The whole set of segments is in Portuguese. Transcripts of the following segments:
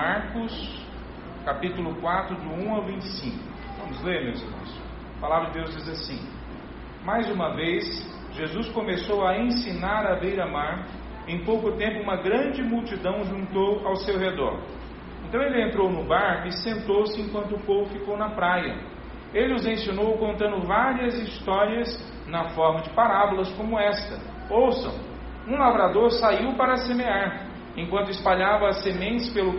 Marcos, capítulo 4, do 1 ao 25. Vamos ler, meus irmãos. A palavra de Deus diz assim: Mais uma vez, Jesus começou a ensinar à beira-mar. Em pouco tempo, uma grande multidão juntou ao seu redor. Então ele entrou no barco e sentou-se enquanto o povo ficou na praia. Ele os ensinou contando várias histórias na forma de parábolas como esta. Ouçam: um lavrador saiu para semear. Enquanto espalhava as sementes pelo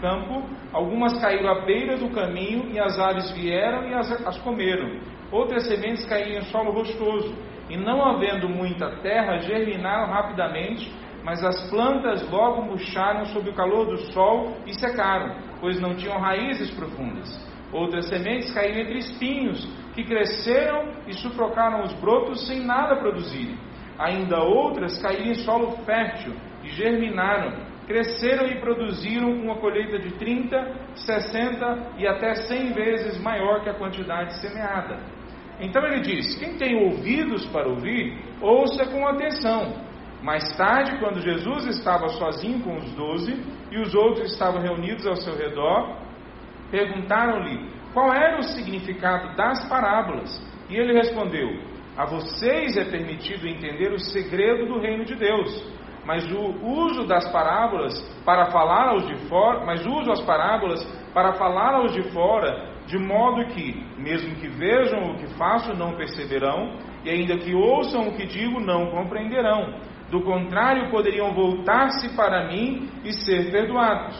campo, algumas caíram à beira do caminho e as aves vieram e as, as comeram. Outras sementes caíram em solo rochoso e, não havendo muita terra, germinaram rapidamente, mas as plantas logo murcharam sob o calor do sol e secaram, pois não tinham raízes profundas. Outras sementes caíram entre espinhos, que cresceram e sufocaram os brotos sem nada produzirem. Ainda outras caíram em solo fértil germinaram, cresceram e produziram uma colheita de 30, 60 e até 100 vezes maior que a quantidade semeada. Então ele diz: Quem tem ouvidos para ouvir, ouça com atenção. Mais tarde, quando Jesus estava sozinho com os doze e os outros estavam reunidos ao seu redor, perguntaram-lhe qual era o significado das parábolas. E ele respondeu: A vocês é permitido entender o segredo do reino de Deus mas o uso das parábolas para falar aos de fora, mas uso as parábolas para falar aos de fora, de modo que, mesmo que vejam o que faço, não perceberão, e ainda que ouçam o que digo, não compreenderão. Do contrário, poderiam voltar-se para mim e ser perdoados.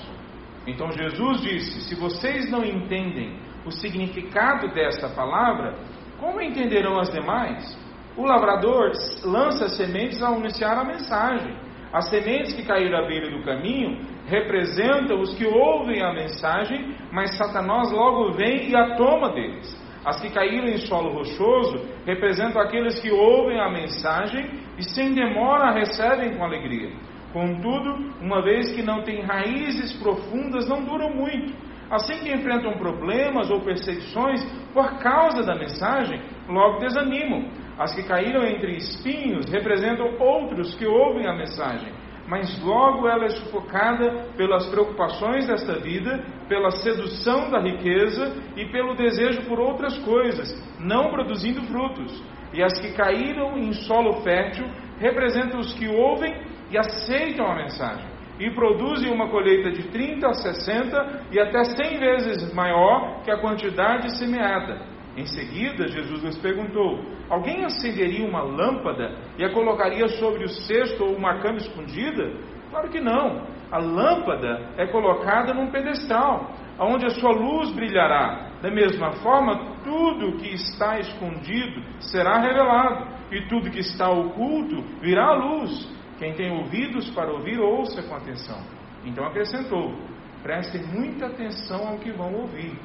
Então Jesus disse: Se vocês não entendem o significado desta palavra, como entenderão as demais? O lavrador lança sementes ao anunciar a mensagem. As sementes que caíram à beira do caminho representam os que ouvem a mensagem, mas Satanás logo vem e a toma deles. As que caíram em solo rochoso representam aqueles que ouvem a mensagem e sem demora a recebem com alegria. Contudo, uma vez que não têm raízes profundas, não duram muito. Assim que enfrentam problemas ou perseguições por causa da mensagem, logo desanimam. As que caíram entre espinhos representam outros que ouvem a mensagem, mas logo ela é sufocada pelas preocupações desta vida, pela sedução da riqueza e pelo desejo por outras coisas, não produzindo frutos. E as que caíram em solo fértil representam os que ouvem e aceitam a mensagem e produzem uma colheita de 30 a 60 e até 100 vezes maior que a quantidade semeada. Em seguida, Jesus lhes perguntou: Alguém acenderia uma lâmpada e a colocaria sobre o cesto ou uma cama escondida? Claro que não. A lâmpada é colocada num pedestal, onde a sua luz brilhará. Da mesma forma, tudo que está escondido será revelado, e tudo que está oculto virá à luz. Quem tem ouvidos para ouvir, ouça com atenção. Então acrescentou: prestem muita atenção ao que vão ouvir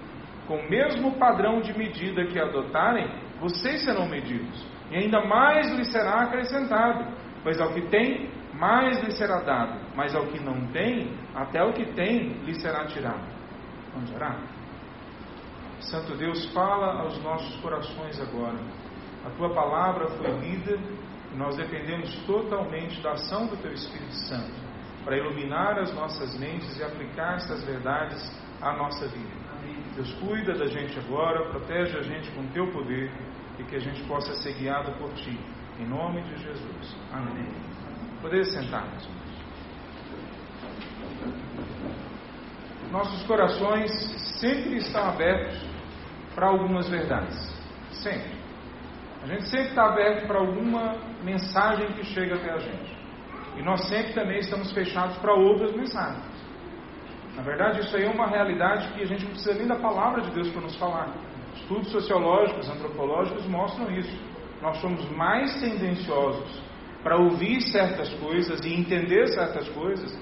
com o mesmo padrão de medida que adotarem, vocês serão medidos, e ainda mais lhes será acrescentado, pois ao que tem, mais lhe será dado, mas ao que não tem, até o que tem lhe será tirado. Vamos orar? Santo Deus, fala aos nossos corações agora. A tua palavra foi lida e nós dependemos totalmente da ação do teu Espírito Santo para iluminar as nossas mentes e aplicar estas verdades à nossa vida. Deus cuida da gente agora, protege a gente com teu poder e que a gente possa ser guiado por ti. Em nome de Jesus. Amém. Poder sentar, meus irmãos. Nossos corações sempre estão abertos para algumas verdades. Sempre. A gente sempre está aberto para alguma mensagem que chega até a gente. E nós sempre também estamos fechados para outras mensagens. Na verdade, isso aí é uma realidade que a gente não precisa nem da palavra de Deus para nos falar. Estudos sociológicos, antropológicos mostram isso. Nós somos mais tendenciosos para ouvir certas coisas e entender certas coisas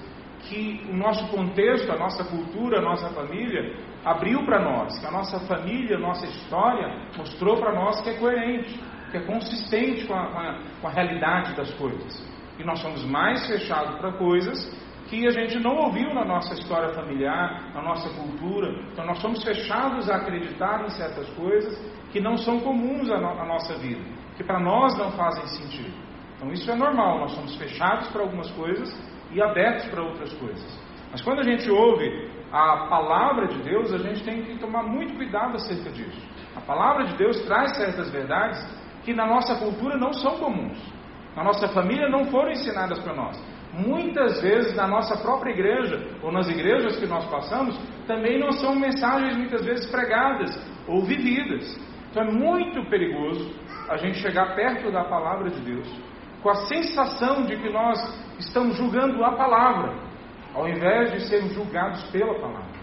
que o nosso contexto, a nossa cultura, a nossa família abriu para nós, que a nossa família, a nossa história mostrou para nós que é coerente, que é consistente com a, com a, com a realidade das coisas. E nós somos mais fechados para coisas que a gente não ouviu na nossa história familiar, na nossa cultura. Então nós somos fechados a acreditar em certas coisas que não são comuns à, no à nossa vida, que para nós não fazem sentido. Então isso é normal, nós somos fechados para algumas coisas e abertos para outras coisas. Mas quando a gente ouve a palavra de Deus, a gente tem que tomar muito cuidado acerca disso. A palavra de Deus traz certas verdades que na nossa cultura não são comuns. Na nossa família não foram ensinadas para nós. Muitas vezes na nossa própria igreja, ou nas igrejas que nós passamos, também não são mensagens muitas vezes pregadas ou vividas. Então é muito perigoso a gente chegar perto da palavra de Deus com a sensação de que nós estamos julgando a palavra, ao invés de sermos julgados pela palavra.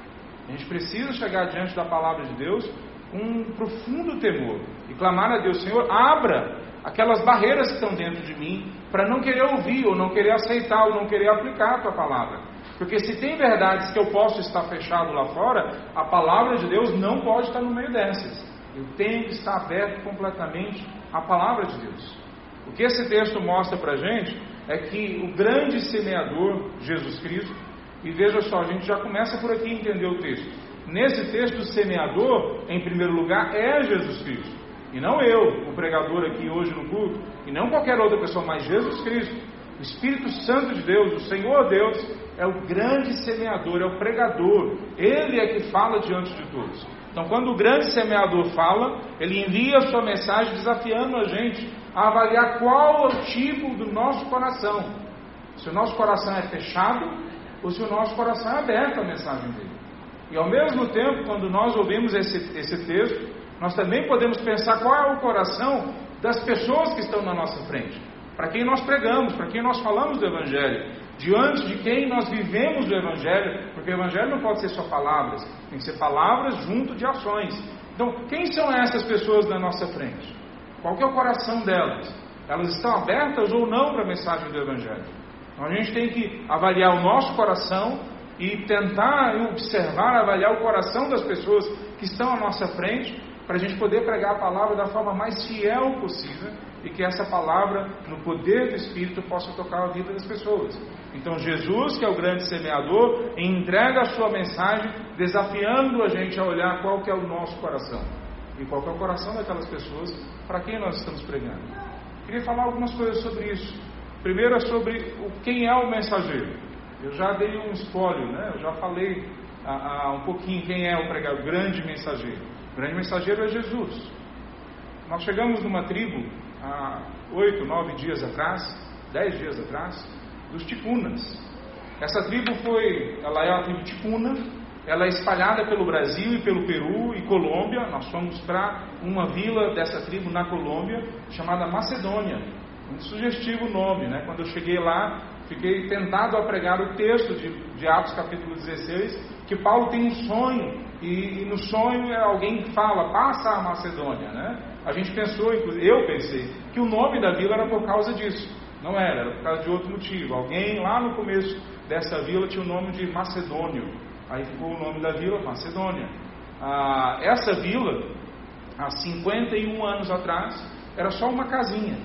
A gente precisa chegar diante da palavra de Deus com um profundo temor e clamar a Deus: Senhor, abra aquelas barreiras que estão dentro de mim para não querer ouvir, ou não querer aceitar, ou não querer aplicar a tua palavra. Porque se tem verdades que eu posso estar fechado lá fora, a palavra de Deus não pode estar no meio dessas. Eu tenho que estar aberto completamente à palavra de Deus. O que esse texto mostra para a gente é que o grande semeador, Jesus Cristo, e veja só, a gente já começa por aqui a entender o texto. Nesse texto, o semeador, em primeiro lugar, é Jesus Cristo. E não eu, o pregador aqui hoje no culto, e não qualquer outra pessoa, mas Jesus Cristo. O Espírito Santo de Deus, o Senhor Deus, é o grande semeador, é o pregador. Ele é que fala diante de todos. Então, quando o grande semeador fala, ele envia a sua mensagem desafiando a gente a avaliar qual é o tipo do nosso coração. Se o nosso coração é fechado ou se o nosso coração é aberto à mensagem dele. E ao mesmo tempo, quando nós ouvimos esse, esse texto, nós também podemos pensar qual é o coração das pessoas que estão na nossa frente, para quem nós pregamos, para quem nós falamos do Evangelho, diante de quem nós vivemos o Evangelho, porque o Evangelho não pode ser só palavras, tem que ser palavras junto de ações. Então, quem são essas pessoas na nossa frente? Qual é o coração delas? Elas estão abertas ou não para a mensagem do Evangelho? Então, a gente tem que avaliar o nosso coração e tentar observar, avaliar o coração das pessoas que estão à nossa frente para a gente poder pregar a palavra da forma mais fiel possível e que essa palavra, no poder do Espírito, possa tocar a vida das pessoas. Então, Jesus, que é o grande semeador, entrega a sua mensagem, desafiando a gente a olhar qual que é o nosso coração e qual que é o coração daquelas pessoas para quem nós estamos pregando. Queria falar algumas coisas sobre isso. Primeiro é sobre o, quem é o mensageiro. Eu já dei um espólio, né? eu já falei a, a, um pouquinho quem é o pregador, o grande mensageiro. Grande mensageiro é Jesus. Nós chegamos numa tribo há oito, nove dias atrás, dez dias atrás, dos tipunas. Essa tribo foi, ela é a tribo tipuna, ela é espalhada pelo Brasil e pelo Peru e Colômbia. Nós fomos para uma vila dessa tribo na Colômbia, chamada Macedônia. Um sugestivo nome, né? Quando eu cheguei lá, fiquei tentado a pregar o texto de, de Atos capítulo 16, que Paulo tem um sonho e, e, no sonho é alguém fala, passa a Macedônia, né? A gente pensou, eu pensei, que o nome da vila era por causa disso. Não era, era por causa de outro motivo. Alguém lá no começo dessa vila tinha o nome de Macedônio. Aí ficou o nome da vila Macedônia. Ah, essa vila, há 51 anos atrás, era só uma casinha.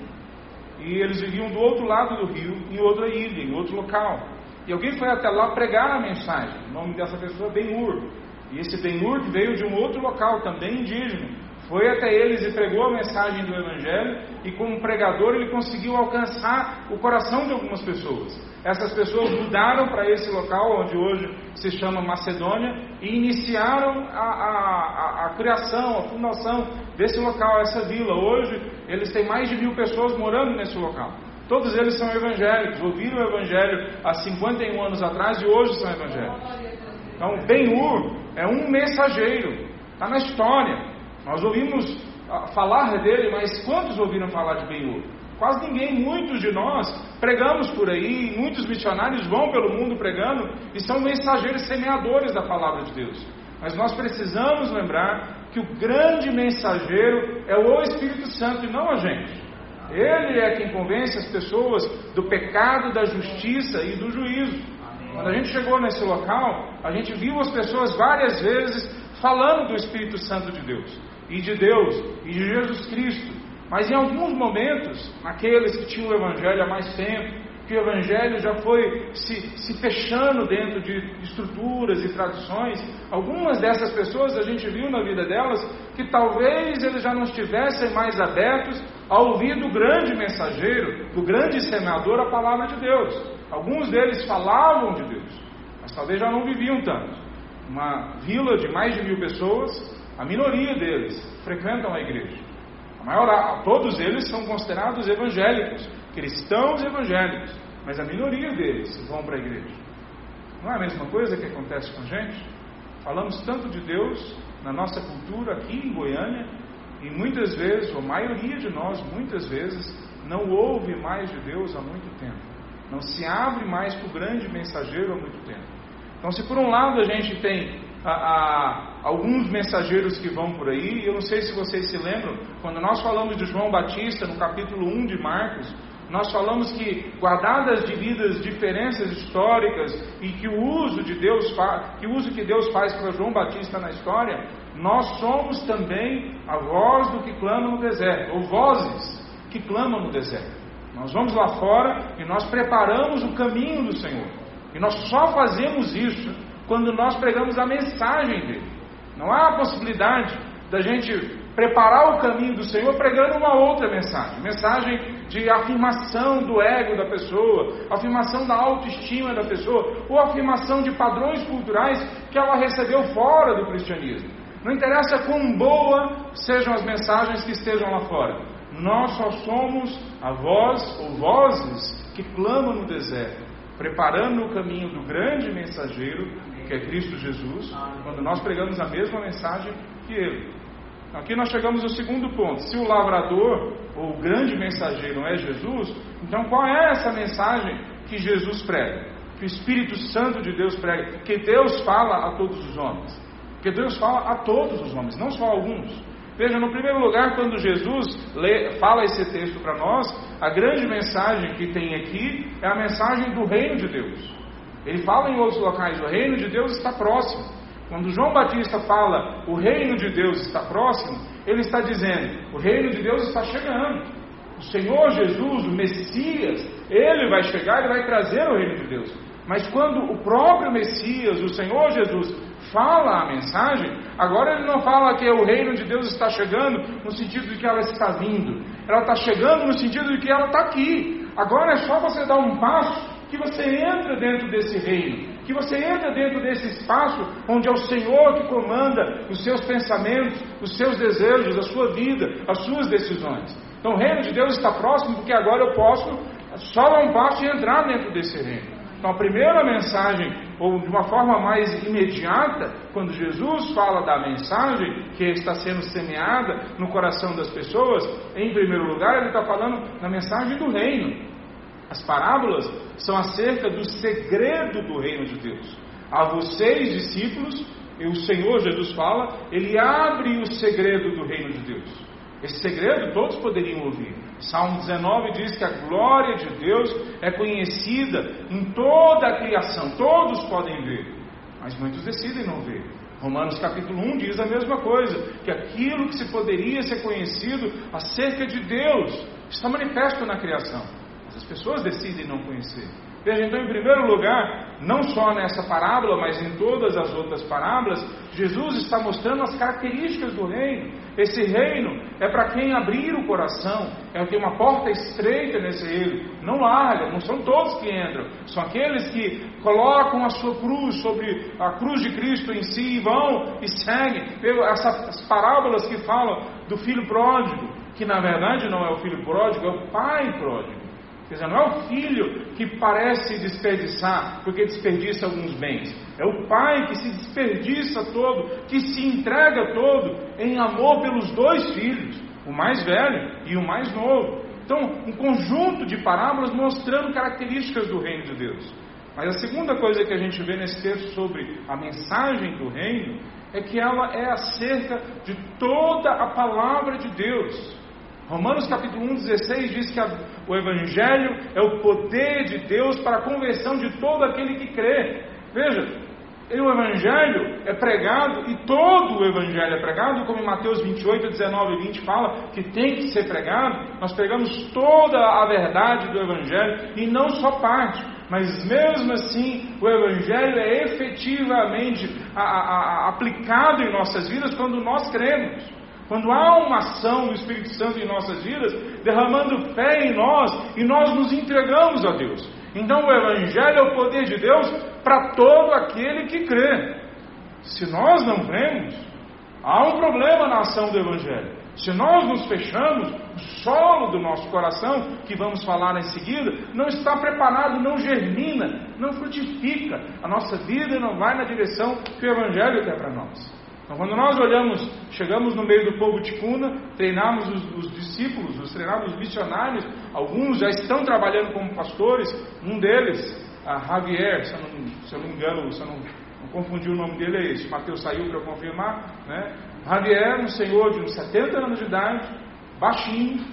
E eles viviam do outro lado do rio, em outra ilha, em outro local. E alguém foi até lá pregar a mensagem. O nome dessa pessoa é Ben-Hur. E esse Ben-Hur veio de um outro local, também indígena, foi até eles e pregou a mensagem do Evangelho, e como pregador ele conseguiu alcançar o coração de algumas pessoas. Essas pessoas mudaram para esse local, onde hoje se chama Macedônia, e iniciaram a, a, a, a criação, a fundação desse local, essa vila. Hoje eles têm mais de mil pessoas morando nesse local. Todos eles são evangélicos, ouviram o Evangelho há 51 anos atrás e hoje são evangélicos. Então, Ben-Hur é um mensageiro, está na história. Nós ouvimos ah, falar dele, mas quantos ouviram falar de Ben-Hur? Quase ninguém, muitos de nós pregamos por aí, muitos missionários vão pelo mundo pregando e são mensageiros semeadores da palavra de Deus. Mas nós precisamos lembrar que o grande mensageiro é o Espírito Santo e não a gente. Ele é quem convence as pessoas do pecado, da justiça e do juízo. Quando a gente chegou nesse local, a gente viu as pessoas várias vezes falando do Espírito Santo de Deus, e de Deus, e de Jesus Cristo. Mas em alguns momentos, aqueles que tinham o Evangelho há mais tempo, que o Evangelho já foi se, se fechando dentro de estruturas e tradições, algumas dessas pessoas a gente viu na vida delas que talvez eles já não estivessem mais abertos a ouvir do grande mensageiro, do grande semeador, a palavra de Deus. Alguns deles falavam de Deus, mas talvez já não viviam tanto. uma vila de mais de mil pessoas, a minoria deles frequentam a igreja. A maior, todos eles são considerados evangélicos, cristãos evangélicos, mas a minoria deles vão para a igreja. Não é a mesma coisa que acontece com a gente? Falamos tanto de Deus na nossa cultura aqui em Goiânia, e muitas vezes, ou a maioria de nós, muitas vezes, não ouve mais de Deus há muito tempo. Não se abre mais para o grande mensageiro há muito tempo. Então, se por um lado a gente tem a, a, alguns mensageiros que vão por aí, eu não sei se vocês se lembram, quando nós falamos de João Batista no capítulo 1 de Marcos, nós falamos que, guardadas devidas diferenças históricas e que o uso de Deus que o uso que Deus faz para João Batista na história, nós somos também a voz do que clama no deserto, ou vozes que clamam no deserto. Nós vamos lá fora e nós preparamos o caminho do Senhor. E nós só fazemos isso quando nós pregamos a mensagem dele. Não há a possibilidade da gente preparar o caminho do Senhor pregando uma outra mensagem, mensagem de afirmação do ego da pessoa, afirmação da autoestima da pessoa, ou afirmação de padrões culturais que ela recebeu fora do cristianismo. Não interessa quão boa sejam as mensagens que estejam lá fora, nós só somos a voz ou vozes que clamam no deserto, preparando o caminho do grande mensageiro, que é Cristo Jesus, quando nós pregamos a mesma mensagem que ele. Aqui nós chegamos ao segundo ponto. Se o lavrador, ou o grande mensageiro, é Jesus, então qual é essa mensagem que Jesus prega? Que o Espírito Santo de Deus prega? Que Deus fala a todos os homens. Que Deus fala a todos os homens, não só a alguns. Veja, no primeiro lugar, quando Jesus lê, fala esse texto para nós, a grande mensagem que tem aqui é a mensagem do reino de Deus. Ele fala em outros locais: o reino de Deus está próximo. Quando João Batista fala o reino de Deus está próximo, ele está dizendo: o reino de Deus está chegando. O Senhor Jesus, o Messias, ele vai chegar e vai trazer o reino de Deus. Mas quando o próprio Messias, o Senhor Jesus, fala a mensagem, agora ele não fala que o reino de Deus está chegando no sentido de que ela está vindo. Ela está chegando no sentido de que ela está aqui. Agora é só você dar um passo que você entra dentro desse reino que você entra dentro desse espaço onde é o Senhor que comanda os seus pensamentos, os seus desejos, a sua vida, as suas decisões. Então o reino de Deus está próximo porque agora eu posso só dar um passo e entrar dentro desse reino. Então a primeira mensagem, ou de uma forma mais imediata, quando Jesus fala da mensagem que está sendo semeada no coração das pessoas, em primeiro lugar ele está falando da mensagem do reino. As parábolas são acerca do segredo do reino de Deus. A vocês, discípulos, e o Senhor Jesus fala, ele abre o segredo do reino de Deus. Esse segredo todos poderiam ouvir. Salmo 19 diz que a glória de Deus é conhecida em toda a criação, todos podem ver, mas muitos decidem não ver. Romanos capítulo 1 diz a mesma coisa, que aquilo que se poderia ser conhecido acerca de Deus está manifesto na criação. As pessoas decidem não conhecer. Veja, então, em primeiro lugar, não só nessa parábola, mas em todas as outras parábolas, Jesus está mostrando as características do reino. Esse reino é para quem abrir o coração, é tem uma porta estreita nesse reino, não larga, não são todos que entram, são aqueles que colocam a sua cruz sobre a cruz de Cristo em si e vão e seguem. Essas parábolas que falam do filho pródigo, que na verdade não é o filho pródigo, é o pai pródigo. Quer dizer, não é o filho que parece desperdiçar porque desperdiça alguns bens. É o pai que se desperdiça todo, que se entrega todo em amor pelos dois filhos, o mais velho e o mais novo. Então, um conjunto de parábolas mostrando características do reino de Deus. Mas a segunda coisa que a gente vê nesse texto sobre a mensagem do reino é que ela é acerca de toda a palavra de Deus. Romanos capítulo 1, 16 diz que a, o Evangelho é o poder de Deus para a conversão de todo aquele que crê. Veja, o Evangelho é pregado e todo o Evangelho é pregado, como em Mateus 28, 19 e 20 fala que tem que ser pregado. Nós pregamos toda a verdade do Evangelho e não só parte. Mas mesmo assim, o Evangelho é efetivamente a, a, aplicado em nossas vidas quando nós cremos. Quando há uma ação do Espírito Santo em nossas vidas, derramando fé em nós e nós nos entregamos a Deus. Então o Evangelho é o poder de Deus para todo aquele que crê. Se nós não cremos, há um problema na ação do Evangelho. Se nós nos fechamos, o solo do nosso coração, que vamos falar em seguida, não está preparado, não germina, não frutifica. A nossa vida não vai na direção que o Evangelho quer para nós. Então, quando nós olhamos, chegamos no meio do povo ticuna, treinamos os, os discípulos, os treinamos os missionários, alguns já estão trabalhando como pastores, um deles, a Javier, se eu não, se eu não engano, se eu não, não confundi o nome dele, é esse, Mateus saiu para confirmar, né? Javier, um senhor de uns 70 anos de idade, baixinho,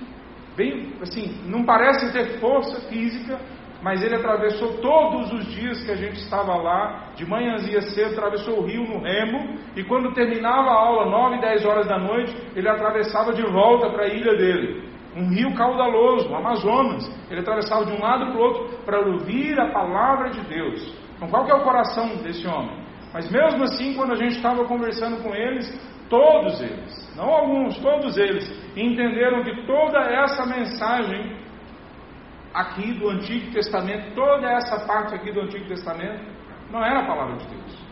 bem, assim, não parece ter força física, mas ele atravessou todos os dias que a gente estava lá, de manhãzinha cedo, atravessou o rio no remo, e quando terminava a aula, 9, 10 horas da noite, ele atravessava de volta para a ilha dele. Um rio caudaloso, o Amazonas. Ele atravessava de um lado para o outro para ouvir a palavra de Deus. Então, qual que é o coração desse homem? Mas mesmo assim, quando a gente estava conversando com eles, Todos eles, não alguns, todos eles, entenderam que toda essa mensagem aqui do Antigo Testamento, toda essa parte aqui do Antigo Testamento, não era a palavra de Deus.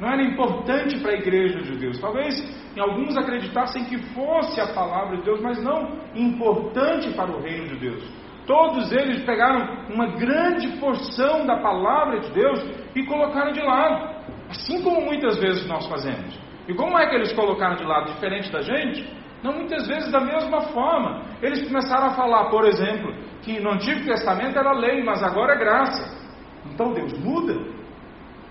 Não era importante para a igreja de Deus. Talvez em alguns acreditassem que fosse a palavra de Deus, mas não importante para o reino de Deus. Todos eles pegaram uma grande porção da palavra de Deus e colocaram de lado, assim como muitas vezes nós fazemos. E como é que eles colocaram de lado diferente da gente? Não, muitas vezes da mesma forma. Eles começaram a falar, por exemplo, que no Antigo Testamento era lei, mas agora é graça. Então Deus muda.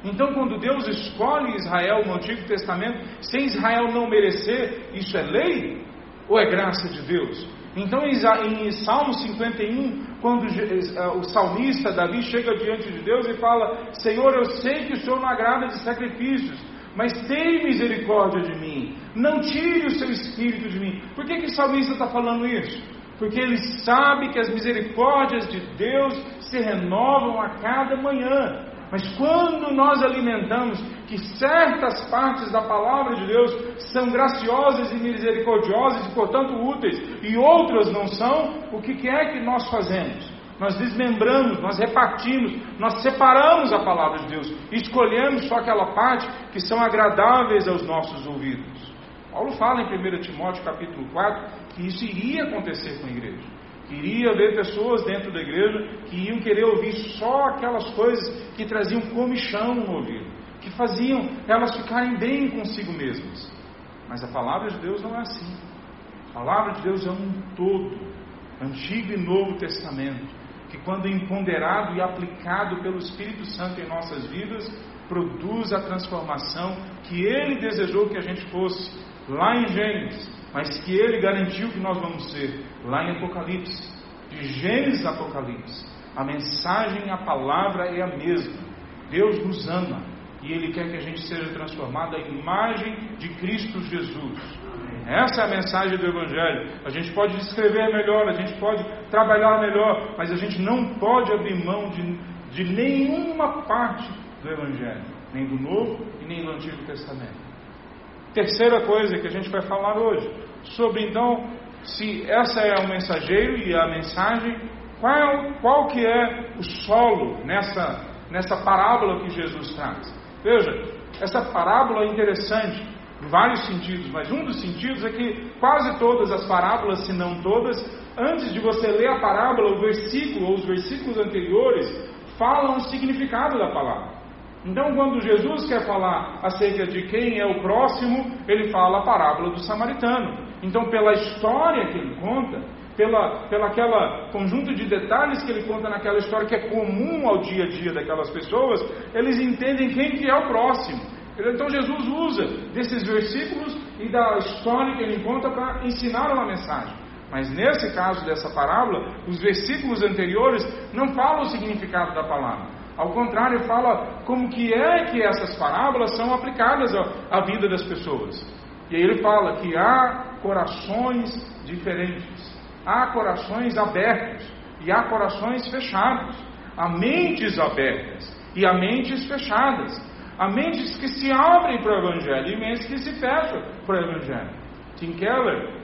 Então, quando Deus escolhe Israel no Antigo Testamento, sem Israel não merecer, isso é lei ou é graça de Deus? Então, em Salmo 51, quando eh, o salmista Davi chega diante de Deus e fala: Senhor, eu sei que o Senhor não agrada de sacrifícios, mas tem misericórdia de mim, não tire o seu espírito de mim. Por que, que o salmista está falando isso? Porque ele sabe que as misericórdias de Deus se renovam a cada manhã. Mas quando nós alimentamos que certas partes da palavra de Deus são graciosas e misericordiosas e, portanto, úteis, e outras não são, o que é que nós fazemos? nós desmembramos, nós repartimos, nós separamos a palavra de Deus, escolhemos só aquela parte que são agradáveis aos nossos ouvidos. Paulo fala em 1 Timóteo capítulo 4 que isso iria acontecer com a igreja. Iria haver pessoas dentro da igreja que iam querer ouvir só aquelas coisas que traziam comichão no ouvido, que faziam elas ficarem bem consigo mesmas. Mas a palavra de Deus não é assim. A palavra de Deus é um todo, Antigo e Novo Testamento que, quando empoderado e aplicado pelo Espírito Santo em nossas vidas, produz a transformação que Ele desejou que a gente fosse lá em Gênesis, mas que Ele garantiu que nós vamos ser lá em Apocalipse. De Gênesis a Apocalipse, a mensagem, a palavra é a mesma. Deus nos ama e Ele quer que a gente seja transformado à imagem de Cristo Jesus. Essa é a mensagem do Evangelho. A gente pode descrever melhor, a gente pode trabalhar melhor, mas a gente não pode abrir mão de, de nenhuma parte do Evangelho, nem do Novo e nem do Antigo Testamento. Terceira coisa que a gente vai falar hoje, sobre então se essa é o mensageiro e a mensagem, qual, qual que é o solo nessa, nessa parábola que Jesus traz. Veja, essa parábola é interessante, vários sentidos, mas um dos sentidos é que quase todas as parábolas, se não todas, antes de você ler a parábola, o versículo ou os versículos anteriores falam o significado da palavra. Então, quando Jesus quer falar acerca de quem é o próximo, ele fala a parábola do samaritano. Então, pela história que ele conta, pela, pela aquela conjunto de detalhes que ele conta naquela história que é comum ao dia a dia daquelas pessoas, eles entendem quem que é o próximo. Então Jesus usa desses versículos e da história que ele conta para ensinar uma mensagem. Mas nesse caso dessa parábola, os versículos anteriores não falam o significado da palavra. Ao contrário, fala como que é que essas parábolas são aplicadas à vida das pessoas. E aí ele fala que há corações diferentes, há corações abertos e há corações fechados, há mentes abertas e há mentes fechadas. Há mentes que se abrem para o Evangelho e mentes que se fecham para o Evangelho. Tim Keller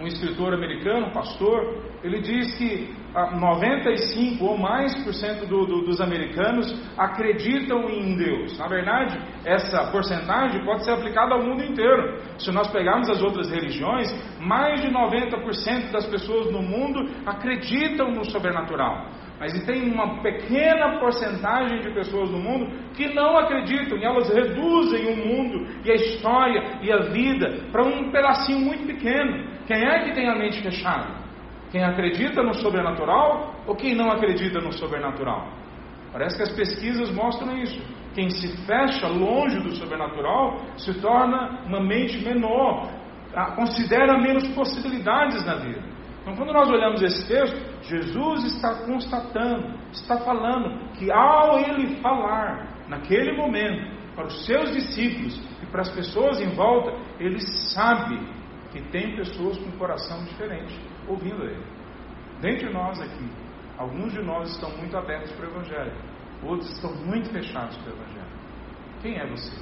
um escritor americano, pastor, ele diz que 95 ou mais por cento do, do, dos americanos acreditam em Deus. Na verdade, essa porcentagem pode ser aplicada ao mundo inteiro. Se nós pegarmos as outras religiões, mais de 90% das pessoas no mundo acreditam no sobrenatural. Mas tem uma pequena porcentagem de pessoas no mundo que não acreditam e elas reduzem o mundo e a história e a vida para um pedacinho muito pequeno. Quem é que tem a mente fechada? Quem acredita no sobrenatural ou quem não acredita no sobrenatural? Parece que as pesquisas mostram isso. Quem se fecha longe do sobrenatural se torna uma mente menor, considera menos possibilidades na vida. Então, quando nós olhamos esse texto, Jesus está constatando, está falando que ao ele falar, naquele momento, para os seus discípulos e para as pessoas em volta, ele sabe que tem pessoas com coração diferente ouvindo ele. Dentre nós aqui, alguns de nós estão muito abertos para o Evangelho, outros estão muito fechados para o Evangelho. Quem é você?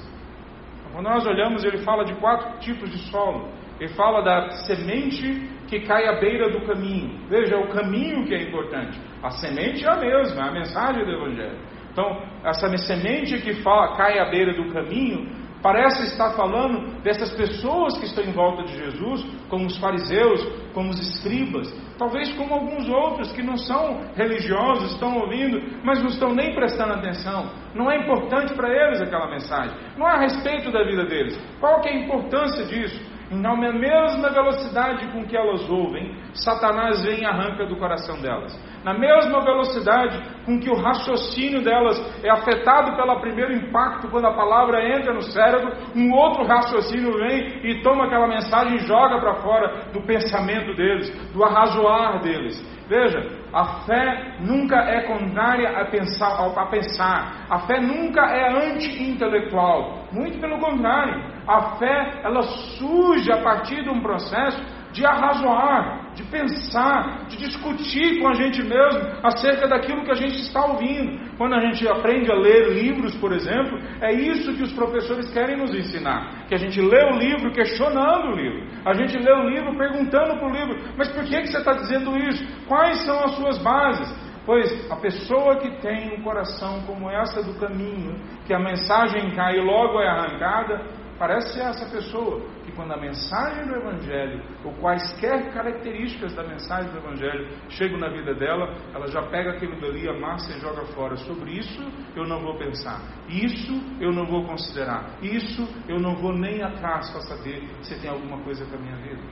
Então, quando nós olhamos, ele fala de quatro tipos de solo. Ele fala da semente que cai à beira do caminho. Veja, é o caminho que é importante. A semente é a mesma, é a mensagem do Evangelho. Então, essa semente que fala, cai à beira do caminho Parece estar falando dessas pessoas que estão em volta de Jesus, como os fariseus, como os escribas, talvez como alguns outros que não são religiosos, estão ouvindo, mas não estão nem prestando atenção. Não é importante para eles aquela mensagem, não é a respeito da vida deles. Qual que é a importância disso? na mesma velocidade com que elas ouvem, Satanás vem e arranca do coração delas. Na mesma velocidade com que o raciocínio delas é afetado pelo primeiro impacto, quando a palavra entra no cérebro, um outro raciocínio vem e toma aquela mensagem e joga para fora do pensamento deles, do arrazoar deles. Veja, a fé nunca é contrária a pensar, a pensar. A fé nunca é anti-intelectual. Muito pelo contrário. A fé, ela surge a partir de um processo de arrazoar, de pensar, de discutir com a gente mesmo acerca daquilo que a gente está ouvindo. Quando a gente aprende a ler livros, por exemplo, é isso que os professores querem nos ensinar. Que a gente lê o livro questionando o livro. A gente lê o livro perguntando para o livro, mas por que, que você está dizendo isso? Quais são as suas bases? Pois a pessoa que tem um coração como essa do caminho, que a mensagem cai e logo é arrancada, parece ser essa pessoa quando a mensagem do Evangelho, ou quaisquer características da mensagem do Evangelho chegam na vida dela, ela já pega aquilo dali, amassa e joga fora. Sobre isso eu não vou pensar, isso eu não vou considerar, isso eu não vou nem atrás para saber se tem alguma coisa com a minha vida.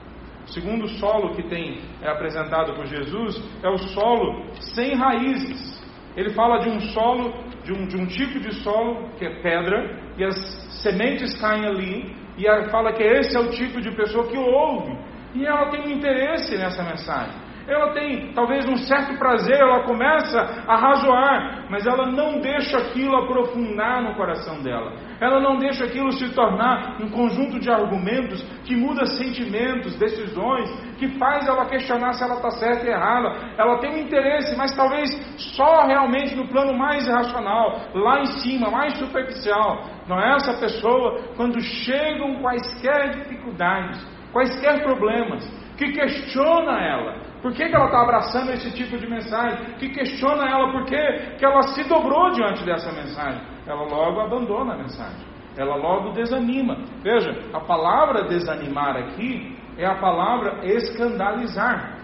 O segundo solo que tem é apresentado por Jesus é o solo sem raízes. Ele fala de um solo, de um, de um tipo de solo que é pedra, e as sementes caem ali, e ela fala que esse é o tipo de pessoa que ouve. E ela tem um interesse nessa mensagem. Ela tem talvez um certo prazer, ela começa a razoar, mas ela não deixa aquilo aprofundar no coração dela. Ela não deixa aquilo se tornar um conjunto de argumentos que muda sentimentos, decisões, que faz ela questionar se ela está certa e errada. Ela tem um interesse, mas talvez só realmente no plano mais racional, lá em cima, mais superficial. Não é essa pessoa, quando chegam quaisquer dificuldades, quaisquer problemas, que questiona ela, por que, que ela está abraçando esse tipo de mensagem? Que questiona ela por que, que ela se dobrou diante dessa mensagem. Ela logo abandona a mensagem. Ela logo desanima. Veja, a palavra desanimar aqui é a palavra escandalizar.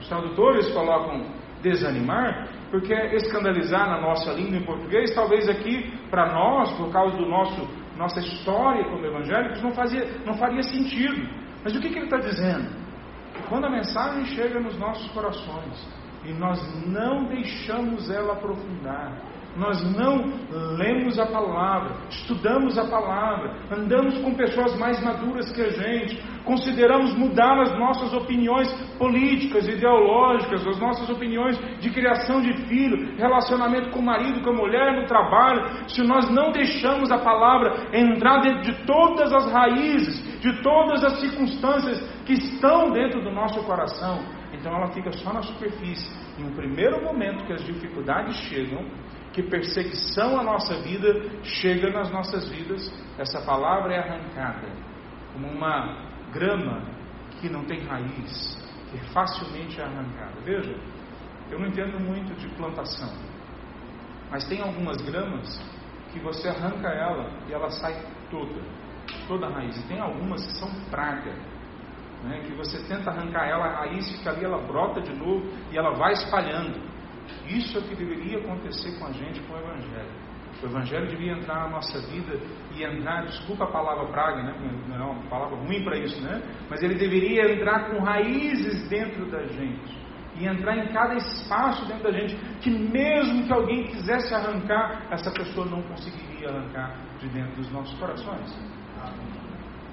Os tradutores colocam desanimar porque escandalizar na nossa língua em português, talvez aqui para nós, por causa do nosso nossa história como evangélicos, não, fazia, não faria sentido. Mas o que, que ele está dizendo? Quando a mensagem chega nos nossos corações e nós não deixamos ela aprofundar, nós não lemos a palavra, estudamos a palavra, andamos com pessoas mais maduras que a gente, consideramos mudar as nossas opiniões políticas, ideológicas, as nossas opiniões de criação de filho, relacionamento com o marido, com a mulher, no trabalho, se nós não deixamos a palavra entrar dentro de todas as raízes, de todas as circunstâncias que estão dentro do nosso coração, então ela fica só na superfície. Em um primeiro momento que as dificuldades chegam, que perseguição à nossa vida chega nas nossas vidas, essa palavra é arrancada como uma grama que não tem raiz, que é facilmente arrancada. Veja, eu não entendo muito de plantação, mas tem algumas gramas que você arranca ela e ela sai toda, toda a raiz. E tem algumas que são praga, né, que você tenta arrancar ela, a raiz fica ali, ela brota de novo e ela vai espalhando. Isso é o que deveria acontecer com a gente com o Evangelho. O Evangelho devia entrar na nossa vida e entrar, desculpa a palavra praga, né? não é uma palavra ruim para isso, né? mas ele deveria entrar com raízes dentro da gente e entrar em cada espaço dentro da gente, que mesmo que alguém quisesse arrancar, essa pessoa não conseguiria arrancar de dentro dos nossos corações.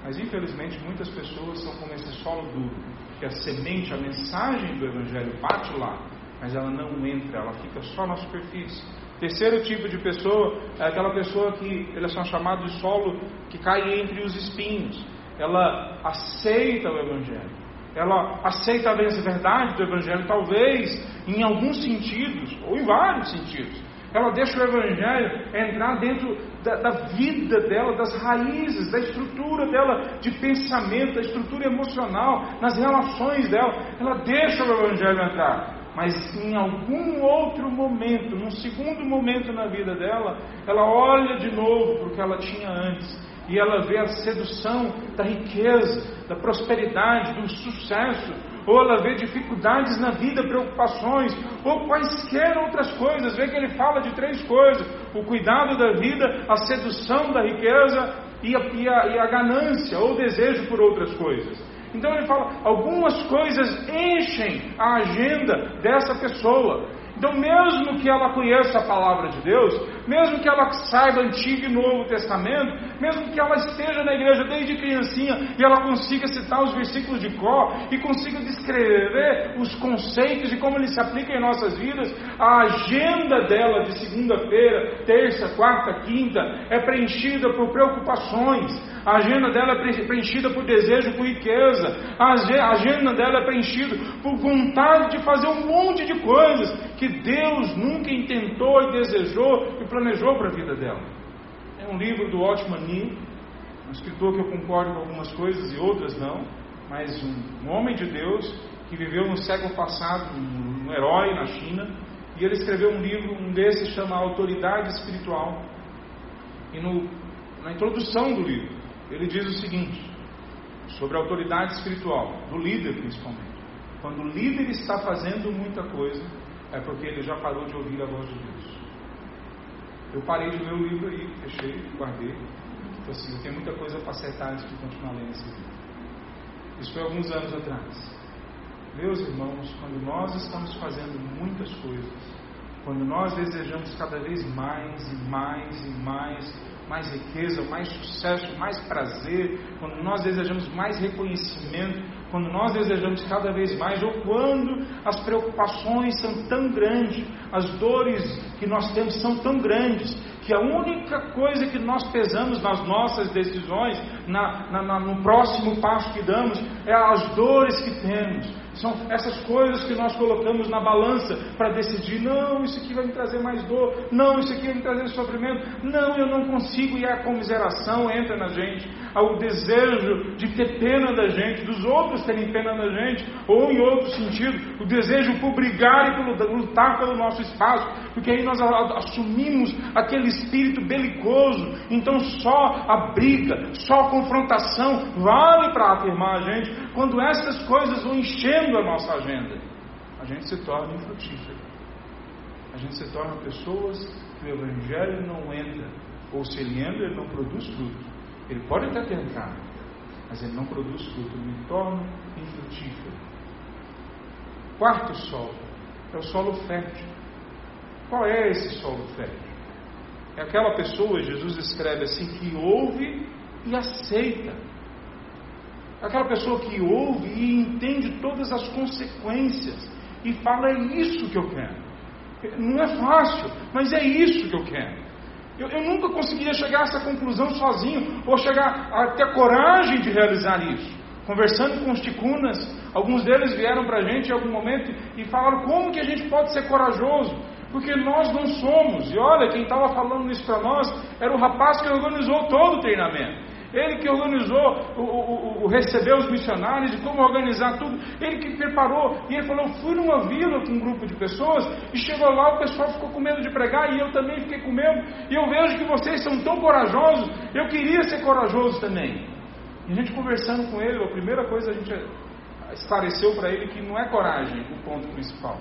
Mas infelizmente muitas pessoas são como esse solo duro, que a semente, a mensagem do Evangelho bate lá, mas ela não entra, ela fica só na superfície. Terceiro tipo de pessoa é aquela pessoa que eles são chamados de solo que cai entre os espinhos. Ela aceita o Evangelho, ela aceita a verdade do Evangelho, talvez em alguns sentidos, ou em vários sentidos. Ela deixa o Evangelho entrar dentro da, da, vida dela, das raízes, da estrutura dela de pensamento, da estrutura emocional, nas relações dela. Ela deixa o Evangelho entrar. Mas em algum outro momento, num segundo momento na vida dela, ela olha de novo para o que ela tinha antes e ela vê a sedução da riqueza, da prosperidade, do sucesso, ou ela vê dificuldades na vida, preocupações, ou quaisquer outras coisas. Vê que ele fala de três coisas: o cuidado da vida, a sedução da riqueza e a, e a, e a ganância, ou desejo por outras coisas. Então ele fala: algumas coisas enchem a agenda dessa pessoa. Então, mesmo que ela conheça a palavra de Deus, mesmo que ela saiba Antigo e Novo Testamento, mesmo que ela esteja na igreja desde criancinha e ela consiga citar os versículos de Có e consiga descrever os conceitos e como eles se aplicam em nossas vidas, a agenda dela de segunda-feira, terça, quarta, quinta é preenchida por preocupações, a agenda dela é preenchida por desejo por riqueza, a agenda dela é preenchida por vontade de fazer um monte de coisas que Deus nunca intentou e desejou e planejou para a vida dela. É um livro do Otman Nee, um escritor que eu concordo com algumas coisas e outras não, mas um, um homem de Deus que viveu no século passado, um, um herói na China, e ele escreveu um livro, um desses chama Autoridade Espiritual. E no, na introdução do livro, ele diz o seguinte, sobre a autoridade espiritual, do líder principalmente. Quando o líder está fazendo muita coisa, é porque ele já parou de ouvir a voz de Deus. Eu parei de ler o livro aí, fechei, guardei. Então, assim, eu tenho muita coisa para acertar antes de continuar lendo esse livro. Isso foi alguns anos atrás. Meus irmãos, quando nós estamos fazendo muitas coisas, quando nós desejamos cada vez mais e mais e mais mais riqueza, mais sucesso, mais prazer, quando nós desejamos mais reconhecimento, quando nós desejamos cada vez mais, ou quando as preocupações são tão grandes, as dores que nós temos são tão grandes, que a única coisa que nós pesamos nas nossas decisões, na, na, no próximo passo que damos, é as dores que temos, são essas coisas que nós colocamos na balança para decidir: não, isso aqui vai me trazer mais dor, não, isso aqui vai me trazer sofrimento, não, eu não consigo, e a comiseração entra na gente, o desejo de ter pena da gente, dos outros terem pena da gente, ou em outro sentido, o desejo por brigar e por lutar pelo nosso espaço, porque aí nós assumimos aquele espírito belicoso, então só a briga, só a confrontação vale para afirmar a gente, quando essas coisas vão enchendo a nossa agenda, a gente se torna infrutífero. A gente se torna pessoas que o Evangelho não entra, ou se ele entra, ele não produz fruto. Ele pode até tentar, mas ele não produz fruto, ele me torna infrutífero. Quarto solo é o solo fértil. Qual é esse solo fértil? É aquela pessoa, Jesus escreve assim, que ouve e aceita Aquela pessoa que ouve e entende todas as consequências e fala: é isso que eu quero. Não é fácil, mas é isso que eu quero. Eu, eu nunca conseguiria chegar a essa conclusão sozinho, ou chegar a ter coragem de realizar isso. Conversando com os ticunas, alguns deles vieram para a gente em algum momento e falaram como que a gente pode ser corajoso, porque nós não somos. E olha, quem estava falando isso para nós era o rapaz que organizou todo o treinamento. Ele que organizou o, o, o, receber os missionários e como organizar tudo. Ele que preparou. E ele falou: fui numa vila com um grupo de pessoas e chegou lá, o pessoal ficou com medo de pregar e eu também fiquei com medo. E eu vejo que vocês são tão corajosos. Eu queria ser corajoso também. E a gente conversando com ele, a primeira coisa a gente esclareceu para ele que não é coragem o ponto principal.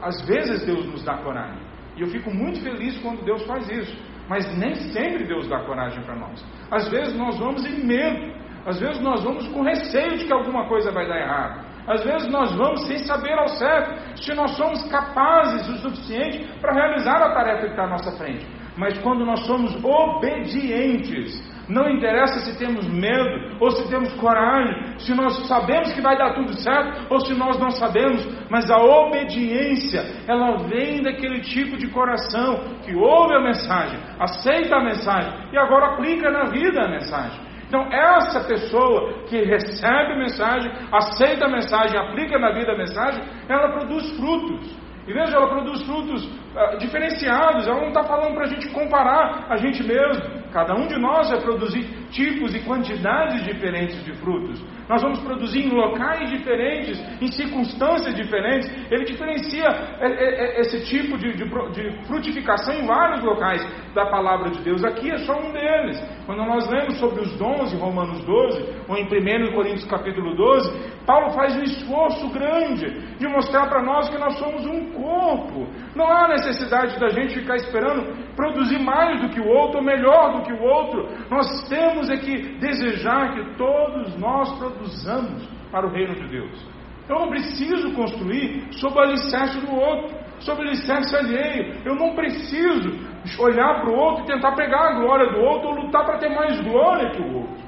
Às vezes Deus nos dá coragem. E eu fico muito feliz quando Deus faz isso. Mas nem sempre Deus dá coragem para nós. Às vezes nós vamos em medo. Às vezes nós vamos com receio de que alguma coisa vai dar errado. Às vezes nós vamos sem saber ao certo se nós somos capazes o suficiente para realizar a tarefa que está à nossa frente. Mas quando nós somos obedientes, não interessa se temos medo ou se temos coragem, se nós sabemos que vai dar tudo certo ou se nós não sabemos, mas a obediência, ela vem daquele tipo de coração que ouve a mensagem, aceita a mensagem e agora aplica na vida a mensagem. Então, essa pessoa que recebe a mensagem, aceita a mensagem, aplica na vida a mensagem, ela produz frutos. E veja, ela produz frutos uh, diferenciados, ela não está falando para a gente comparar a gente mesmo. Cada um de nós vai produzir tipos e quantidades diferentes de frutos. Nós vamos produzir em locais diferentes, em circunstâncias diferentes. Ele diferencia é, é, é, esse tipo de, de, de frutificação em vários locais da palavra de Deus. Aqui é só um deles. Quando nós lemos sobre os dons em Romanos 12, ou em 1 Coríntios capítulo 12, Paulo faz um esforço grande de mostrar para nós que nós somos um corpo. Não há necessidade da gente ficar esperando produzir mais do que o outro, ou melhor do que o outro. Nós temos é que desejar que todos nós produzamos para o reino de Deus. Eu não preciso construir sob o alicerce do outro, sob o alicerce alheio. Eu não preciso olhar para o outro e tentar pegar a glória do outro ou lutar para ter mais glória que o outro.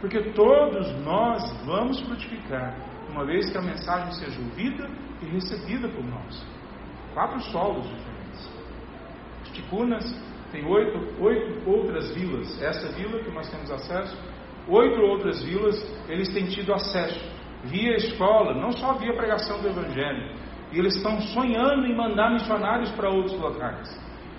Porque todos nós vamos frutificar, uma vez que a mensagem seja ouvida e recebida por nós. Quatro solos diferentes. Ticunas tem oito, oito outras vilas. Essa vila que nós temos acesso, oito outras vilas, eles têm tido acesso via escola, não só via pregação do Evangelho. E eles estão sonhando em mandar missionários para outros locais.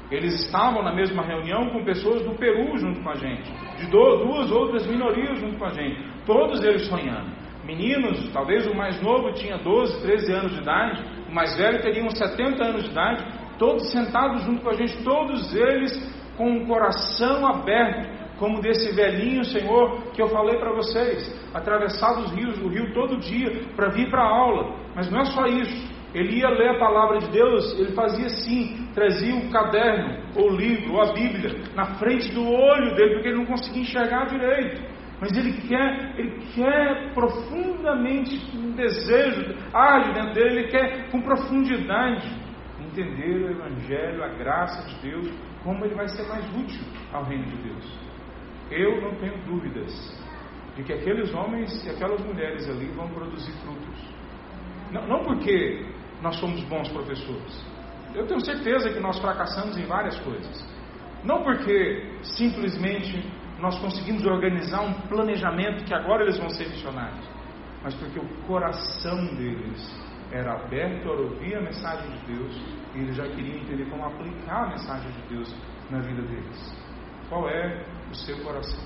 Eles estavam na mesma reunião com pessoas do Peru junto com a gente, de duas outras minorias junto com a gente, todos eles sonhando. Meninos, talvez o mais novo tinha 12, 13 anos de idade, o mais velho teria uns 70 anos de idade, todos sentados junto com a gente, todos eles com o coração aberto, como desse velhinho Senhor que eu falei para vocês, atravessar os rios, o rio todo dia para vir para a aula. Mas não é só isso. Ele ia ler a palavra de Deus, ele fazia assim, trazia o caderno, ou o livro, ou a Bíblia, na frente do olho dele, porque ele não conseguia enxergar direito. Mas ele quer, ele quer profundamente um desejo, age dentro dele, ele quer com profundidade entender o Evangelho, a graça de Deus, como ele vai ser mais útil ao reino de Deus. Eu não tenho dúvidas de que aqueles homens e aquelas mulheres ali vão produzir frutos. Não, não porque nós somos bons professores. Eu tenho certeza que nós fracassamos em várias coisas. Não porque simplesmente nós conseguimos organizar um planejamento que agora eles vão ser missionários, mas porque o coração deles era aberto a ouvir a mensagem de Deus eles já queriam entender como aplicar a mensagem de Deus na vida deles. Qual é o seu coração?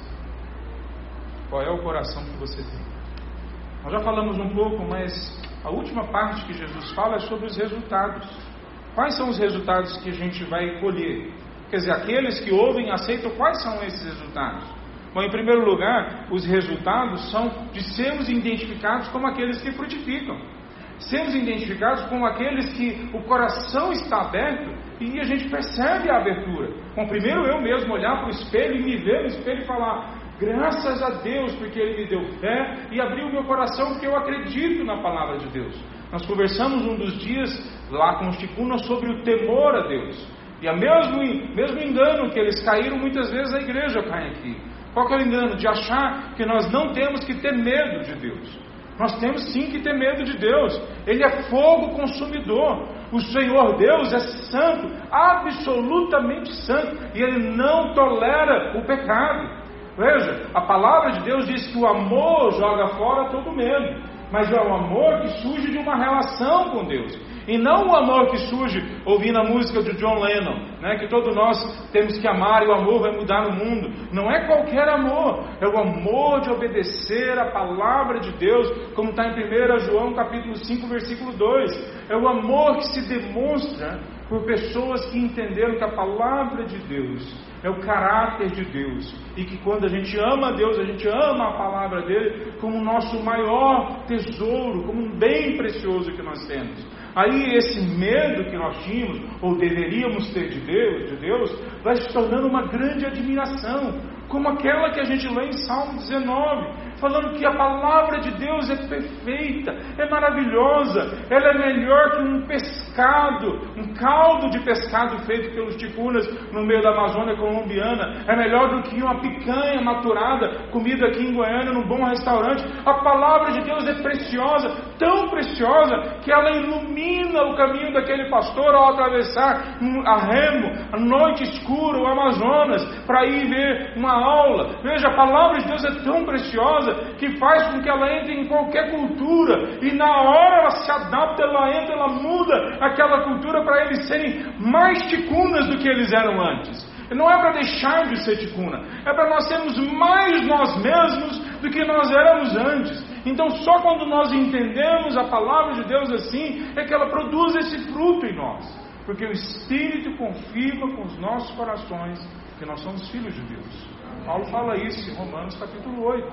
Qual é o coração que você tem? Nós já falamos um pouco, mas a última parte que Jesus fala é sobre os resultados. Quais são os resultados que a gente vai colher? Quer dizer, aqueles que ouvem aceitam, quais são esses resultados? Bom, em primeiro lugar, os resultados são de sermos identificados como aqueles que frutificam sermos identificados como aqueles que o coração está aberto e a gente percebe a abertura. Bom, primeiro eu mesmo olhar para o espelho e me ver no espelho e falar: graças a Deus, porque Ele me deu fé e abriu meu coração, porque eu acredito na palavra de Deus. Nós conversamos um dos dias lá com os ticunas sobre o temor a Deus. E a mesmo, mesmo engano que eles caíram, muitas vezes a igreja cai aqui. Qual que é o engano? De achar que nós não temos que ter medo de Deus. Nós temos sim que ter medo de Deus. Ele é fogo consumidor. O Senhor Deus é santo, absolutamente santo, e ele não tolera o pecado. Veja, a palavra de Deus diz que o amor joga fora todo medo, mas é o amor que surge de uma relação com Deus. E não o amor que surge ouvindo a música de John Lennon, né, que todos nós temos que amar e o amor vai mudar no mundo. Não é qualquer amor, é o amor de obedecer a palavra de Deus, como está em 1 João capítulo 5, versículo 2. É o amor que se demonstra por pessoas que entenderam que a palavra de Deus é o caráter de Deus. E que quando a gente ama Deus, a gente ama a palavra dele como o nosso maior tesouro, como um bem precioso que nós temos. Aí esse medo que nós tínhamos, ou deveríamos ter de Deus, de Deus, vai se tornando uma grande admiração, como aquela que a gente lê em Salmo 19 falando que a palavra de Deus é perfeita, é maravilhosa, ela é melhor que um pescado, um caldo de pescado feito pelos ticunas no meio da Amazônia colombiana, é melhor do que uma picanha maturada, comida aqui em Goiânia num bom restaurante. A palavra de Deus é preciosa, tão preciosa, que ela ilumina o caminho daquele pastor ao atravessar a remo, a noite escura, o Amazonas, para ir ver uma aula. Veja, a palavra de Deus é tão preciosa que faz com que ela entre em qualquer cultura e na hora ela se adapta, ela entra, ela muda aquela cultura para eles serem mais ticunas do que eles eram antes. Não é para deixar de ser ticuna, é para nós sermos mais nós mesmos do que nós éramos antes. Então, só quando nós entendemos a palavra de Deus assim, é que ela produz esse fruto em nós. Porque o Espírito confirma com os nossos corações que nós somos filhos de Deus. Paulo fala isso em Romanos capítulo 8.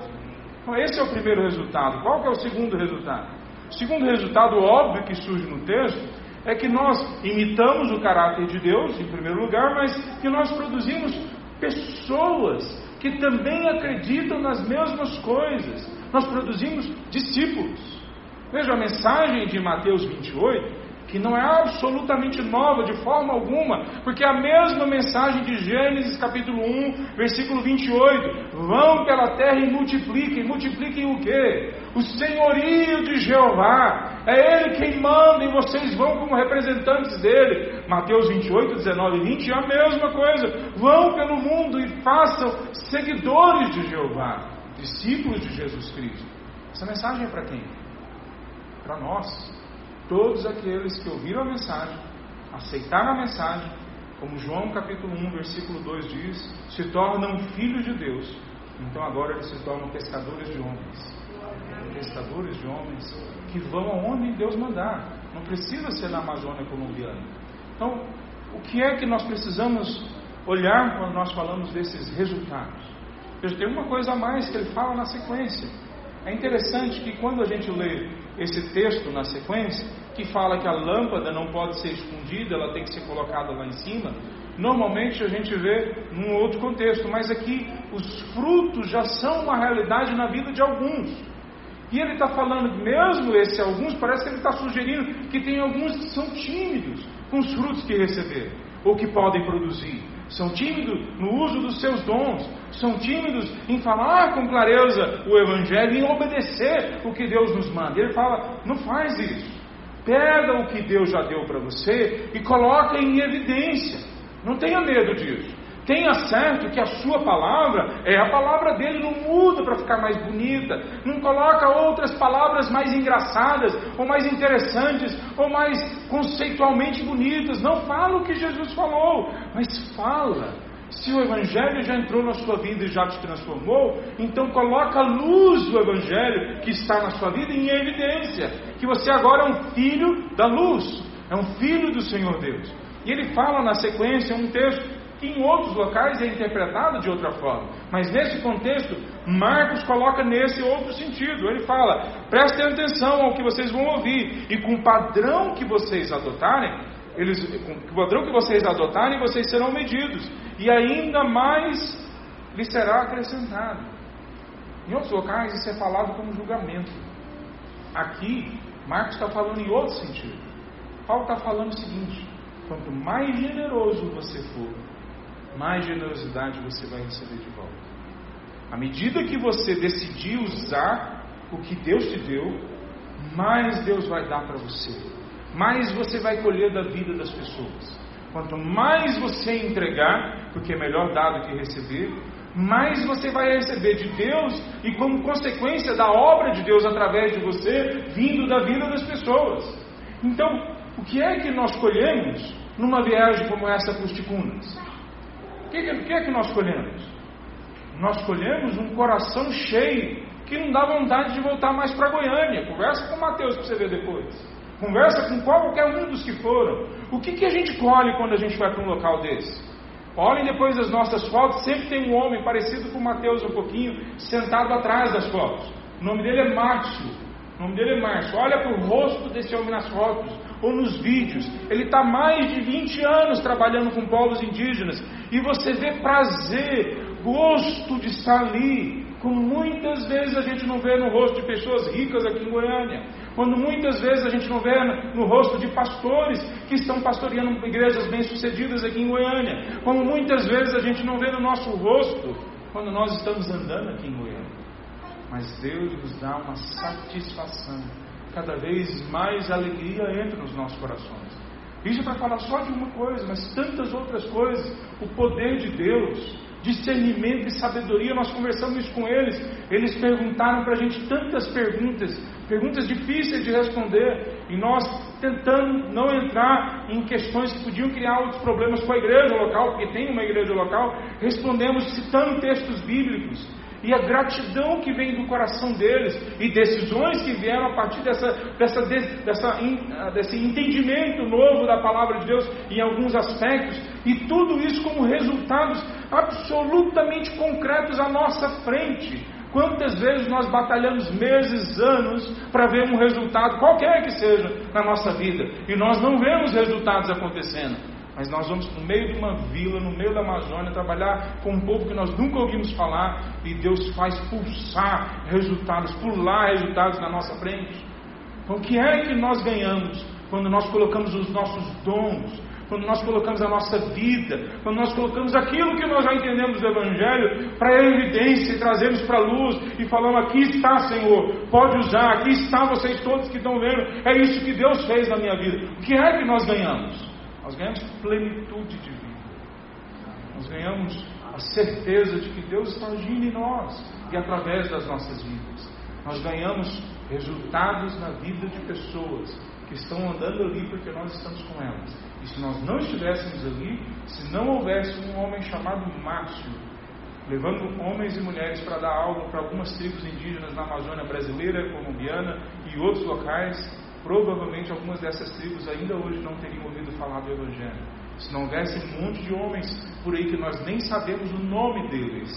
Então, esse é o primeiro resultado. Qual que é o segundo resultado? O segundo resultado óbvio que surge no texto é que nós imitamos o caráter de Deus, em primeiro lugar, mas que nós produzimos pessoas que também acreditam nas mesmas coisas. Nós produzimos discípulos. Veja a mensagem de Mateus 28, que não é absolutamente nova de forma alguma, porque é a mesma mensagem de Gênesis capítulo 1, versículo 28. Vão pela terra e multipliquem. Multipliquem o quê? O senhorio de Jeová. É Ele quem manda e vocês vão como representantes dele. Mateus 28, 19 e 20 é a mesma coisa. Vão pelo mundo e façam seguidores de Jeová, discípulos de Jesus Cristo. Essa mensagem é para quem? Para nós todos aqueles que ouviram a mensagem, aceitaram a mensagem, como João capítulo 1, versículo 2 diz, se tornam filhos de Deus. Então agora eles se tornam pescadores de homens. Pescadores de homens que vão aonde Deus mandar. Não precisa ser na Amazônia colombiana. Então, o que é que nós precisamos olhar quando nós falamos desses resultados? Veja, tem uma coisa a mais que ele fala na sequência. É interessante que quando a gente lê esse texto na sequência, que fala que a lâmpada não pode ser escondida, ela tem que ser colocada lá em cima, normalmente a gente vê num outro contexto, mas aqui os frutos já são uma realidade na vida de alguns. E ele está falando, mesmo esse alguns, parece que ele está sugerindo que tem alguns que são tímidos com os frutos que receberam, ou que podem produzir. São tímidos no uso dos seus dons, são tímidos em falar com clareza o Evangelho, em obedecer o que Deus nos manda. Ele fala: não faz isso. Pega o que Deus já deu para você e coloca em evidência. Não tenha medo disso. Tenha certo que a sua palavra é a palavra dele, não muda para ficar mais bonita, não coloca outras palavras mais engraçadas, ou mais interessantes, ou mais conceitualmente bonitas. Não fala o que Jesus falou, mas fala se o Evangelho já entrou na sua vida e já te transformou, então coloca a luz do Evangelho que está na sua vida em evidência, que você agora é um filho da luz, é um filho do Senhor Deus. E ele fala na sequência um texto que em outros locais é interpretado de outra forma, mas nesse contexto, Marcos coloca nesse outro sentido. Ele fala: prestem atenção ao que vocês vão ouvir, e com o padrão que vocês adotarem, eles, com o padrão que vocês adotarem, vocês serão medidos, e ainda mais lhes será acrescentado. Em outros locais, isso é falado como julgamento. Aqui, Marcos está falando em outro sentido. Paulo está falando o seguinte: quanto mais generoso você for, mais generosidade você vai receber de volta. À medida que você decidir usar o que Deus te deu, mais Deus vai dar para você mais você vai colher da vida das pessoas. Quanto mais você entregar, porque é melhor dar do que receber, mais você vai receber de Deus e como consequência da obra de Deus através de você, vindo da vida das pessoas. Então, O que é que nós colhemos numa viagem como essa para os Ticunas? O que, que, é que nós colhemos? Nós colhemos um coração cheio que não dá vontade de voltar mais para Goiânia. Conversa com o Mateus para você ver depois. Conversa com qualquer um dos que foram. O que, que a gente colhe quando a gente vai para um local desse? Olhem depois as nossas fotos, sempre tem um homem parecido com Mateus um pouquinho, sentado atrás das fotos. O nome dele é Márcio. O nome dele é Márcio. Olha para o rosto desse homem nas fotos ou nos vídeos. Ele está mais de 20 anos trabalhando com povos indígenas. E você vê prazer, gosto de estar ali, como muitas vezes a gente não vê no rosto de pessoas ricas aqui em Goiânia. Quando muitas vezes a gente não vê no rosto de pastores que estão pastoreando igrejas bem-sucedidas aqui em Goiânia. Como muitas vezes a gente não vê no nosso rosto quando nós estamos andando aqui em Goiânia. Mas Deus nos dá uma satisfação. Cada vez mais alegria entra nos nossos corações. Isso é para falar só de uma coisa, mas tantas outras coisas. O poder de Deus discernimento e sabedoria. Nós conversamos com eles. Eles perguntaram para a gente tantas perguntas, perguntas difíceis de responder, e nós tentando não entrar em questões que podiam criar outros problemas com a igreja local, porque tem uma igreja local, respondemos citando textos bíblicos e a gratidão que vem do coração deles e decisões que vieram a partir dessa, dessa, dessa, ah, desse entendimento novo da palavra de Deus em alguns aspectos, e tudo isso como resultados absolutamente concretos à nossa frente. Quantas vezes nós batalhamos meses, anos para ver um resultado, qualquer que seja, na nossa vida, e nós não vemos resultados acontecendo. Mas nós vamos no meio de uma vila, no meio da Amazônia, trabalhar com um povo que nós nunca ouvimos falar e Deus faz pulsar resultados, pular resultados na nossa frente. Então, o que é que nós ganhamos quando nós colocamos os nossos dons, quando nós colocamos a nossa vida, quando nós colocamos aquilo que nós já entendemos do Evangelho para evidência e trazemos para a luz e falamos: aqui está, Senhor, pode usar, aqui está vocês todos que estão vendo, é isso que Deus fez na minha vida. O que é que nós ganhamos? Nós ganhamos plenitude de vida. Nós ganhamos a certeza de que Deus está agindo em nós e através das nossas vidas. Nós ganhamos resultados na vida de pessoas que estão andando ali porque nós estamos com elas. E se nós não estivéssemos ali, se não houvesse um homem chamado Márcio, levando homens e mulheres para dar aula para algumas tribos indígenas na Amazônia brasileira, colombiana e outros locais, provavelmente algumas dessas tribos ainda hoje não teriam ouvido falar do Evangelho. Se não houvesse um monte de homens por aí que nós nem sabemos o nome deles,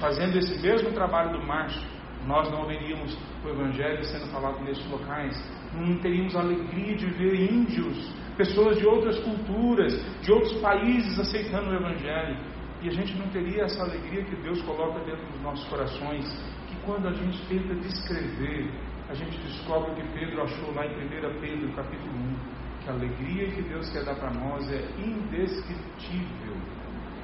fazendo esse mesmo trabalho do Márcio, nós não veríamos o Evangelho sendo falado nesses locais, não teríamos alegria de ver índios, pessoas de outras culturas, de outros países aceitando o Evangelho. E a gente não teria essa alegria que Deus coloca dentro dos nossos corações, que quando a gente tenta descrever, a gente descobre o que Pedro achou lá em 1 Pedro, capítulo 1, que a alegria que Deus quer dar para nós é indescritível.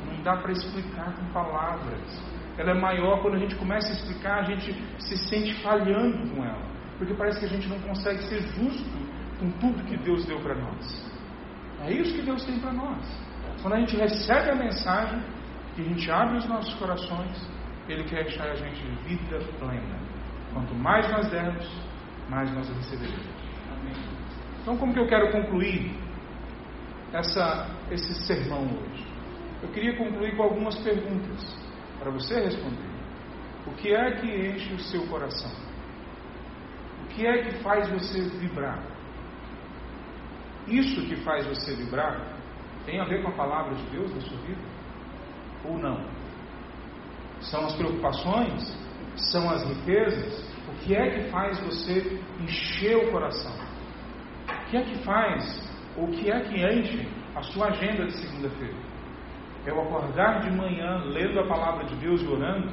Não dá para explicar com palavras. Ela é maior quando a gente começa a explicar, a gente se sente falhando com ela. Porque parece que a gente não consegue ser justo com tudo que Deus deu para nós. É isso que Deus tem para nós. Quando a gente recebe a mensagem, que a gente abre os nossos corações, Ele quer deixar a gente vida plena. Quanto mais nós dermos, mais nós receberemos. Então, como que eu quero concluir essa, esse sermão hoje? Eu queria concluir com algumas perguntas para você responder. O que é que enche o seu coração? O que é que faz você vibrar? Isso que faz você vibrar tem a ver com a palavra de Deus na sua vida? Ou não? São as preocupações? São as riquezas? O que é que faz você encher o coração? O que é que faz, o que é que enche a sua agenda de segunda-feira? É o acordar de manhã, lendo a palavra de Deus e orando?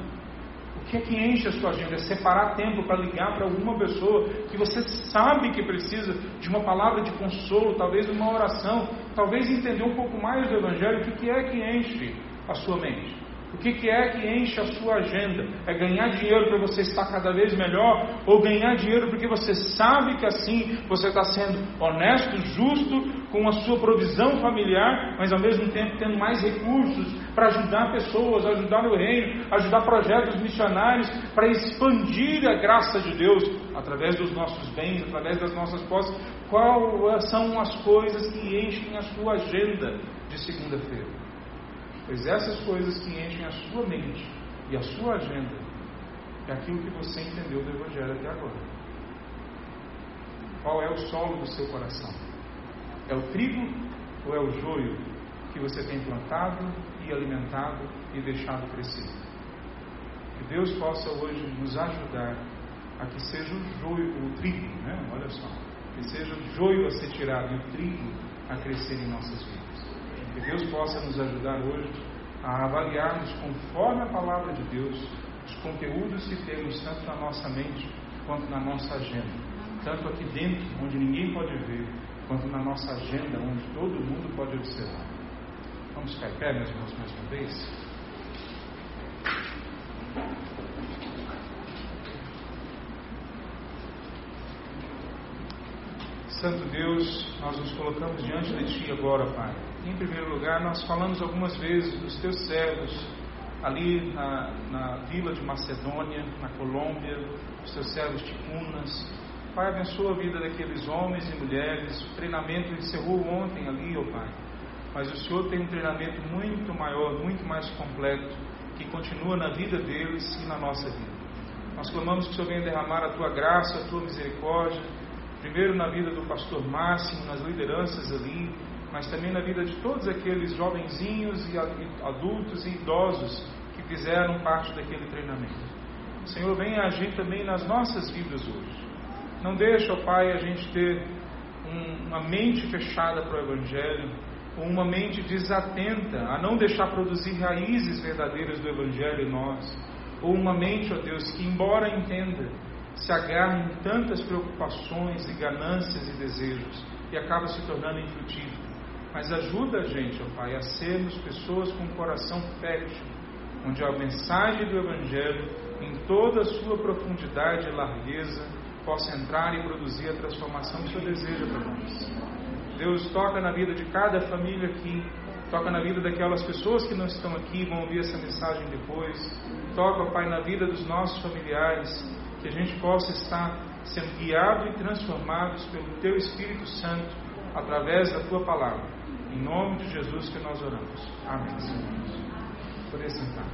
O que é que enche a sua agenda? É separar tempo para ligar para alguma pessoa que você sabe que precisa de uma palavra de consolo, talvez uma oração, talvez entender um pouco mais do Evangelho. O que é que enche a sua mente? O que, que é que enche a sua agenda? É ganhar dinheiro para você estar cada vez melhor? Ou ganhar dinheiro porque você sabe que assim você está sendo honesto, justo com a sua provisão familiar, mas ao mesmo tempo tendo mais recursos para ajudar pessoas, ajudar no reino, ajudar projetos missionários, para expandir a graça de Deus através dos nossos bens, através das nossas posses? Quais são as coisas que enchem a sua agenda de segunda-feira? Pois essas coisas que enchem a sua mente e a sua agenda é aquilo que você entendeu do Evangelho até agora. Qual é o solo do seu coração? É o trigo ou é o joio que você tem plantado e alimentado e deixado crescer? Que Deus possa hoje nos ajudar a que seja o joio, o trigo, né? Olha só, que seja o joio a ser tirado e o trigo a crescer em nossas vidas. Deus possa nos ajudar hoje a avaliarmos conforme a palavra de Deus os conteúdos que temos tanto na nossa mente quanto na nossa agenda. Tanto aqui dentro, onde ninguém pode ver, quanto na nossa agenda, onde todo mundo pode observar. Vamos ficar em pé, meus irmãos, mais uma vez? Santo Deus, nós nos colocamos diante de Ti agora, Pai. Em primeiro lugar, nós falamos algumas vezes dos Teus servos ali na, na vila de Macedônia, na Colômbia, os Teus servos ticunas. Pai, abençoa a vida daqueles homens e mulheres. O treinamento encerrou ontem ali, ó oh Pai. Mas o Senhor tem um treinamento muito maior, muito mais completo, que continua na vida deles e na nossa vida. Nós clamamos que o Senhor venha derramar a Tua graça, a Tua misericórdia primeiro na vida do pastor Máximo, nas lideranças ali, mas também na vida de todos aqueles jovenzinhos e adultos e idosos que fizeram parte daquele treinamento. O Senhor vem agir também nas nossas vidas hoje. Não deixa, ó Pai, a gente ter um, uma mente fechada para o Evangelho, ou uma mente desatenta a não deixar produzir raízes verdadeiras do Evangelho em nós, ou uma mente, ó Deus, que embora entenda se agarra em tantas preocupações e ganâncias e desejos e acaba se tornando infrutífero. Mas ajuda a gente, ó Pai, a sermos pessoas com coração fértil, onde a mensagem do Evangelho, em toda a sua profundidade e largueza, possa entrar e produzir a transformação que o Senhor deseja para nós. Deus toca na vida de cada família aqui, toca na vida daquelas pessoas que não estão aqui, vão ouvir essa mensagem depois. Toca, Pai, na vida dos nossos familiares, que a gente possa estar sendo guiado e transformados pelo Teu Espírito Santo através da Tua palavra. Em nome de Jesus que nós oramos. Amém. Senhor. Poder sentar.